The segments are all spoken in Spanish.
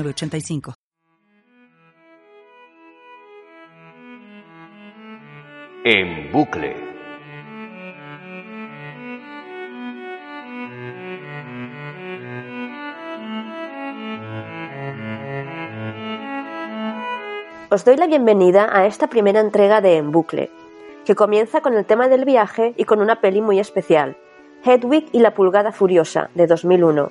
85 En bucle. Os doy la bienvenida a esta primera entrega de En Bucle, que comienza con el tema del viaje y con una peli muy especial, Hedwig y la Pulgada Furiosa, de 2001,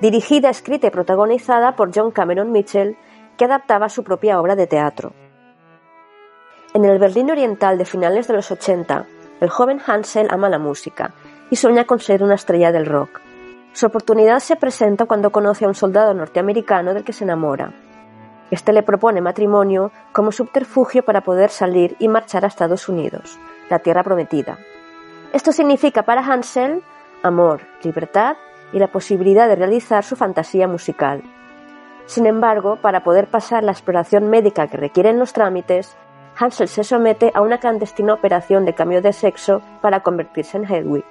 dirigida, escrita y protagonizada por John Cameron Mitchell, que adaptaba su propia obra de teatro. En el Berlín Oriental de finales de los 80, el joven Hansel ama la música y sueña con ser una estrella del rock. Su oportunidad se presenta cuando conoce a un soldado norteamericano del que se enamora. Este le propone matrimonio como subterfugio para poder salir y marchar a Estados Unidos, la tierra prometida. Esto significa para Hansel amor, libertad y la posibilidad de realizar su fantasía musical. Sin embargo, para poder pasar la exploración médica que requieren los trámites, Hansel se somete a una clandestina operación de cambio de sexo para convertirse en Hedwig.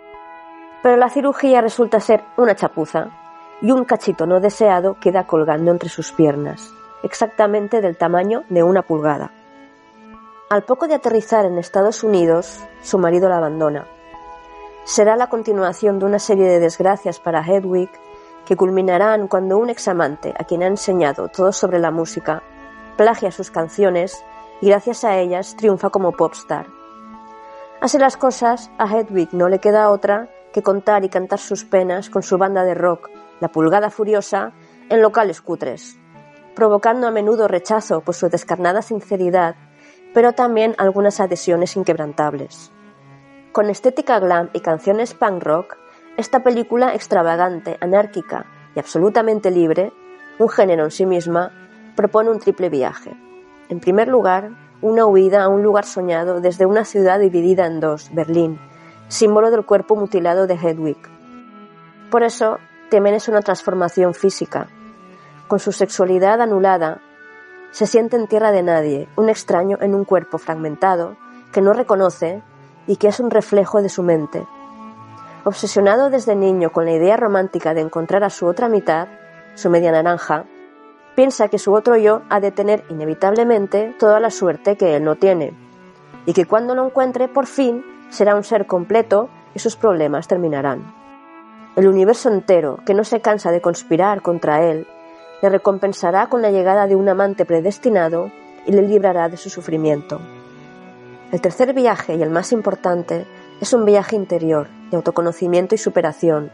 Pero la cirugía resulta ser una chapuza y un cachito no deseado queda colgando entre sus piernas, exactamente del tamaño de una pulgada. Al poco de aterrizar en Estados Unidos, su marido la abandona será la continuación de una serie de desgracias para Hedwig que culminarán cuando un examante a quien ha enseñado todo sobre la música plagia sus canciones y gracias a ellas triunfa como popstar. Así las cosas, a Hedwig no le queda otra que contar y cantar sus penas con su banda de rock, La Pulgada Furiosa, en locales cutres, provocando a menudo rechazo por su descarnada sinceridad, pero también algunas adhesiones inquebrantables. Con estética glam y canciones punk rock, esta película extravagante, anárquica y absolutamente libre, un género en sí misma, propone un triple viaje. En primer lugar, una huida a un lugar soñado desde una ciudad dividida en dos, Berlín, símbolo del cuerpo mutilado de Hedwig. Por eso, temen es una transformación física. Con su sexualidad anulada, se siente en tierra de nadie, un extraño en un cuerpo fragmentado que no reconoce y que es un reflejo de su mente. Obsesionado desde niño con la idea romántica de encontrar a su otra mitad, su media naranja, piensa que su otro yo ha de tener inevitablemente toda la suerte que él no tiene, y que cuando lo encuentre por fin será un ser completo y sus problemas terminarán. El universo entero, que no se cansa de conspirar contra él, le recompensará con la llegada de un amante predestinado y le librará de su sufrimiento. El tercer viaje y el más importante es un viaje interior, de autoconocimiento y superación.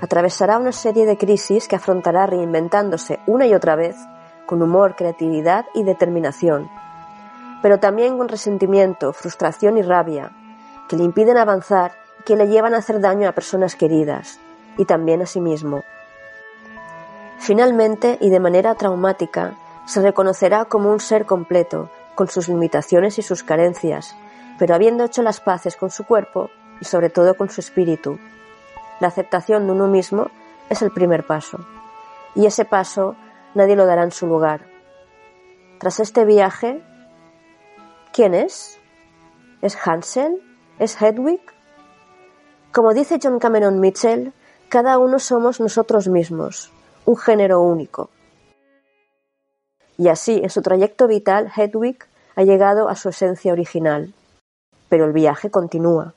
Atravesará una serie de crisis que afrontará reinventándose una y otra vez, con humor, creatividad y determinación, pero también con resentimiento, frustración y rabia, que le impiden avanzar y que le llevan a hacer daño a personas queridas, y también a sí mismo. Finalmente, y de manera traumática, se reconocerá como un ser completo, con sus limitaciones y sus carencias, pero habiendo hecho las paces con su cuerpo y sobre todo con su espíritu. La aceptación de uno mismo es el primer paso, y ese paso nadie lo dará en su lugar. Tras este viaje, ¿quién es? ¿Es Hansel? ¿Es Hedwig? Como dice John Cameron Mitchell, cada uno somos nosotros mismos, un género único. Y así, en su trayecto vital, Hedwig ha llegado a su esencia original. Pero el viaje continúa.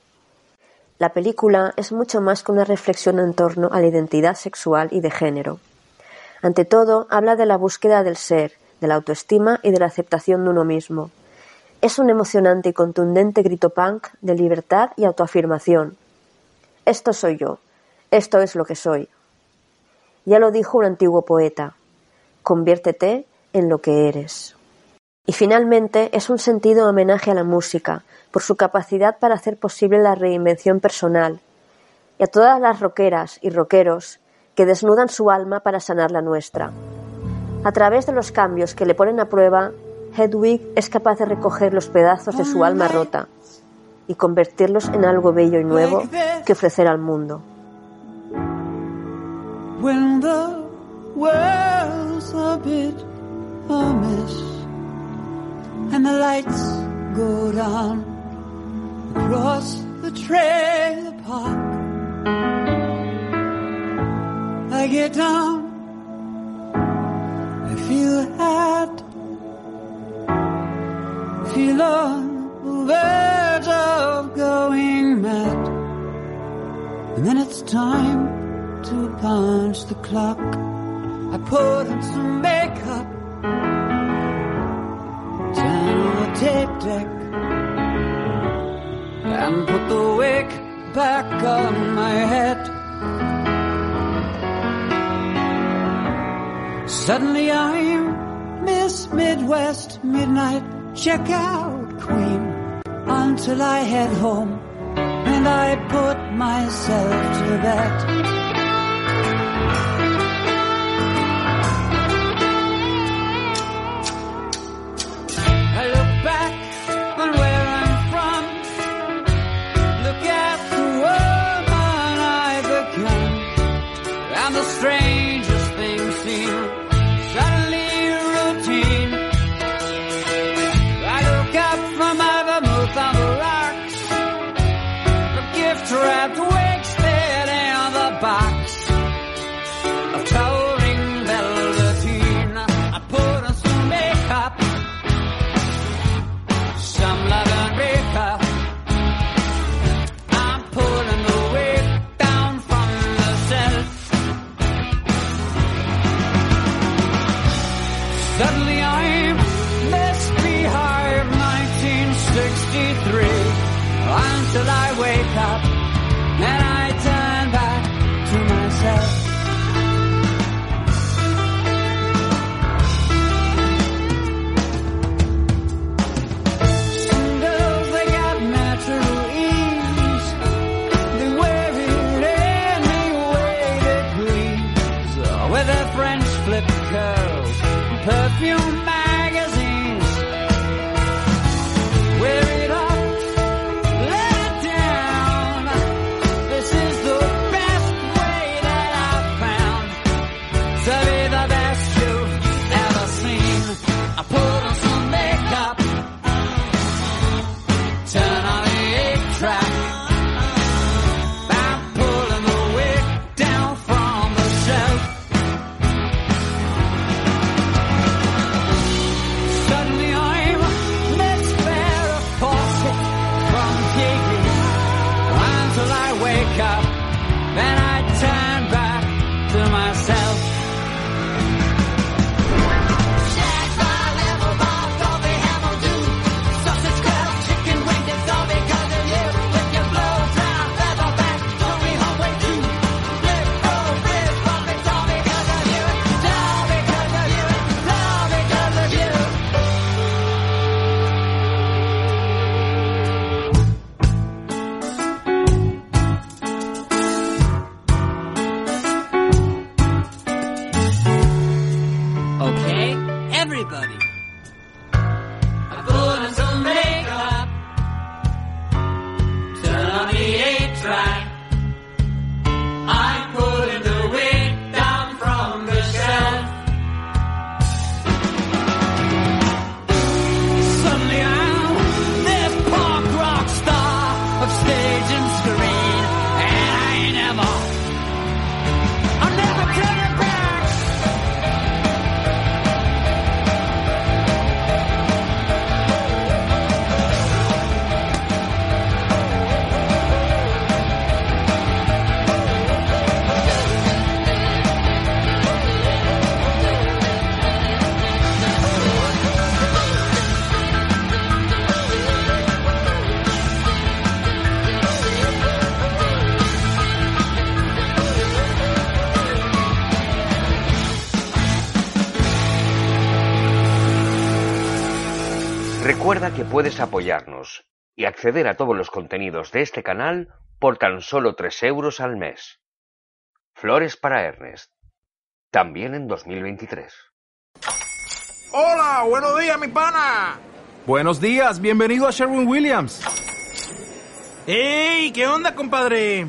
La película es mucho más que una reflexión en torno a la identidad sexual y de género. Ante todo, habla de la búsqueda del ser, de la autoestima y de la aceptación de uno mismo. Es un emocionante y contundente grito punk de libertad y autoafirmación. Esto soy yo, esto es lo que soy. Ya lo dijo un antiguo poeta, conviértete en lo que eres. Y finalmente es un sentido homenaje a la música, por su capacidad para hacer posible la reinvención personal, y a todas las roqueras y roqueros que desnudan su alma para sanar la nuestra. A través de los cambios que le ponen a prueba, Hedwig es capaz de recoger los pedazos de su alma rota y convertirlos en algo bello y nuevo que ofrecer al mundo. when the and the lights go down across the trailer park. I get down, I feel hot, feel on the verge of going mad, and then it's time to punch the clock. I put on some makeup, tape deck, and put the wig back on my head. Suddenly I'm Miss Midwest Midnight Checkout Queen until I head home and I put myself to bed. Recuerda que puedes apoyarnos y acceder a todos los contenidos de este canal por tan solo 3 euros al mes. Flores para Ernest. También en 2023. Hola, buenos días, mi pana. Buenos días, bienvenido a Sherwin Williams. ¡Ey! ¿Qué onda, compadre?